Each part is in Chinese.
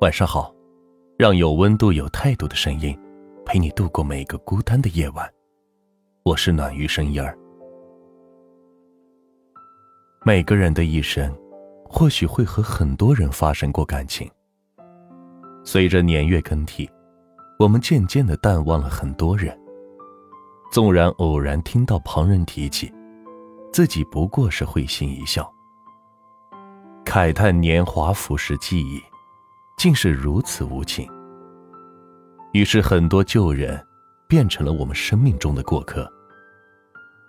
晚上好，让有温度、有态度的声音陪你度过每个孤单的夜晚。我是暖玉声音儿。每个人的一生，或许会和很多人发生过感情。随着年月更替，我们渐渐的淡忘了很多人。纵然偶然听到旁人提起，自己不过是会心一笑，慨叹年华腐蚀记忆。竟是如此无情。于是，很多旧人变成了我们生命中的过客，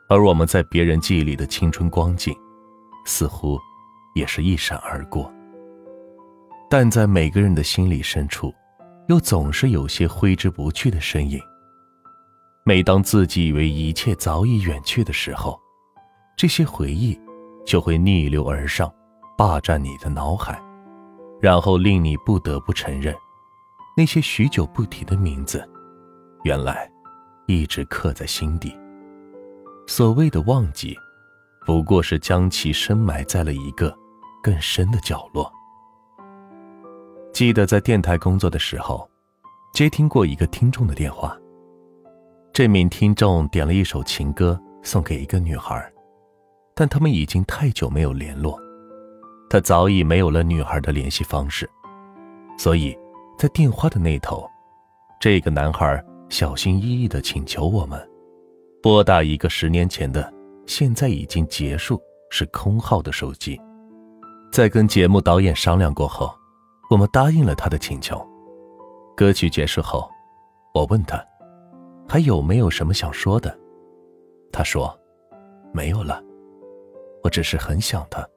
而我们在别人记忆里的青春光景，似乎也是一闪而过。但在每个人的心里深处，又总是有些挥之不去的身影。每当自己以为一切早已远去的时候，这些回忆就会逆流而上，霸占你的脑海。然后令你不得不承认，那些许久不提的名字，原来一直刻在心底。所谓的忘记，不过是将其深埋在了一个更深的角落。记得在电台工作的时候，接听过一个听众的电话。这名听众点了一首情歌送给一个女孩，但他们已经太久没有联络。他早已没有了女孩的联系方式，所以，在电话的那头，这个男孩小心翼翼地请求我们拨打一个十年前的、现在已经结束、是空号的手机。在跟节目导演商量过后，我们答应了他的请求。歌曲结束后，我问他还有没有什么想说的，他说没有了，我只是很想他。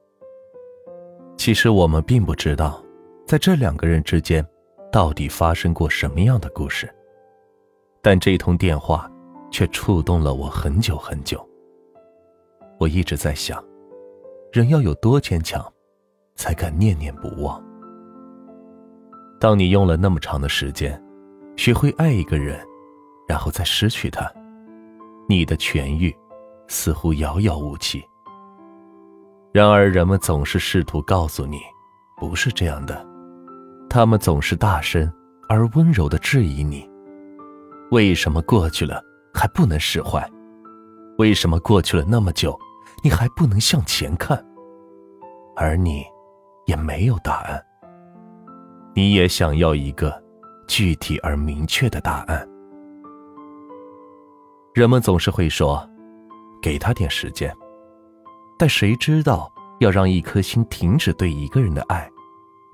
其实我们并不知道，在这两个人之间，到底发生过什么样的故事。但这通电话，却触动了我很久很久。我一直在想，人要有多坚强，才敢念念不忘。当你用了那么长的时间，学会爱一个人，然后再失去他，你的痊愈，似乎遥遥无期。然而，人们总是试图告诉你，不是这样的。他们总是大声而温柔的质疑你：为什么过去了还不能释怀？为什么过去了那么久，你还不能向前看？而你，也没有答案。你也想要一个具体而明确的答案。人们总是会说：“给他点时间。”但谁知道，要让一颗心停止对一个人的爱，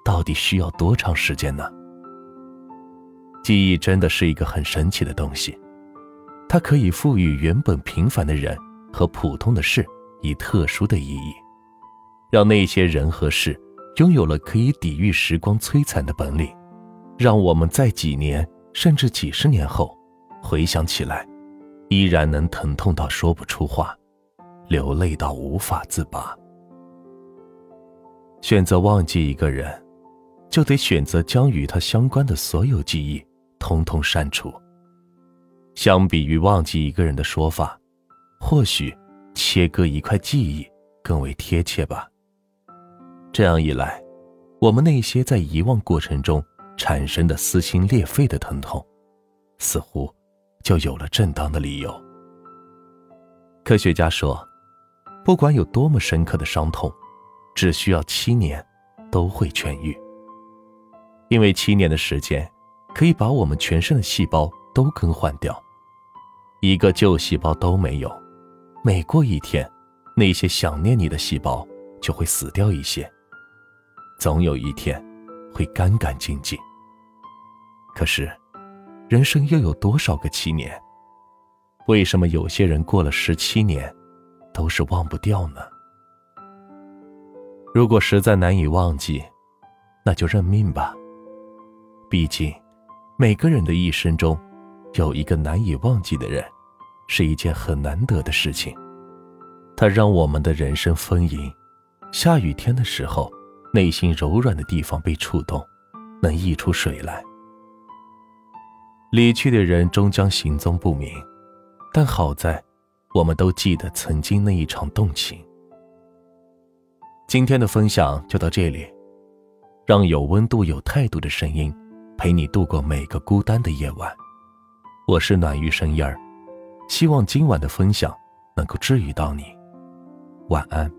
到底需要多长时间呢？记忆真的是一个很神奇的东西，它可以赋予原本平凡的人和普通的事以特殊的意义，让那些人和事拥有了可以抵御时光摧残的本领，让我们在几年甚至几十年后回想起来，依然能疼痛到说不出话。流泪到无法自拔。选择忘记一个人，就得选择将与他相关的所有记忆通通删除。相比于忘记一个人的说法，或许切割一块记忆更为贴切吧。这样一来，我们那些在遗忘过程中产生的撕心裂肺的疼痛，似乎就有了正当的理由。科学家说。不管有多么深刻的伤痛，只需要七年，都会痊愈。因为七年的时间，可以把我们全身的细胞都更换掉，一个旧细胞都没有。每过一天，那些想念你的细胞就会死掉一些，总有一天，会干干净净。可是，人生又有多少个七年？为什么有些人过了十七年？都是忘不掉呢。如果实在难以忘记，那就认命吧。毕竟，每个人的一生中，有一个难以忘记的人，是一件很难得的事情。它让我们的人生丰盈。下雨天的时候，内心柔软的地方被触动，能溢出水来。离去的人终将行踪不明，但好在。我们都记得曾经那一场动情。今天的分享就到这里，让有温度、有态度的声音陪你度过每个孤单的夜晚。我是暖玉声音儿，希望今晚的分享能够治愈到你。晚安。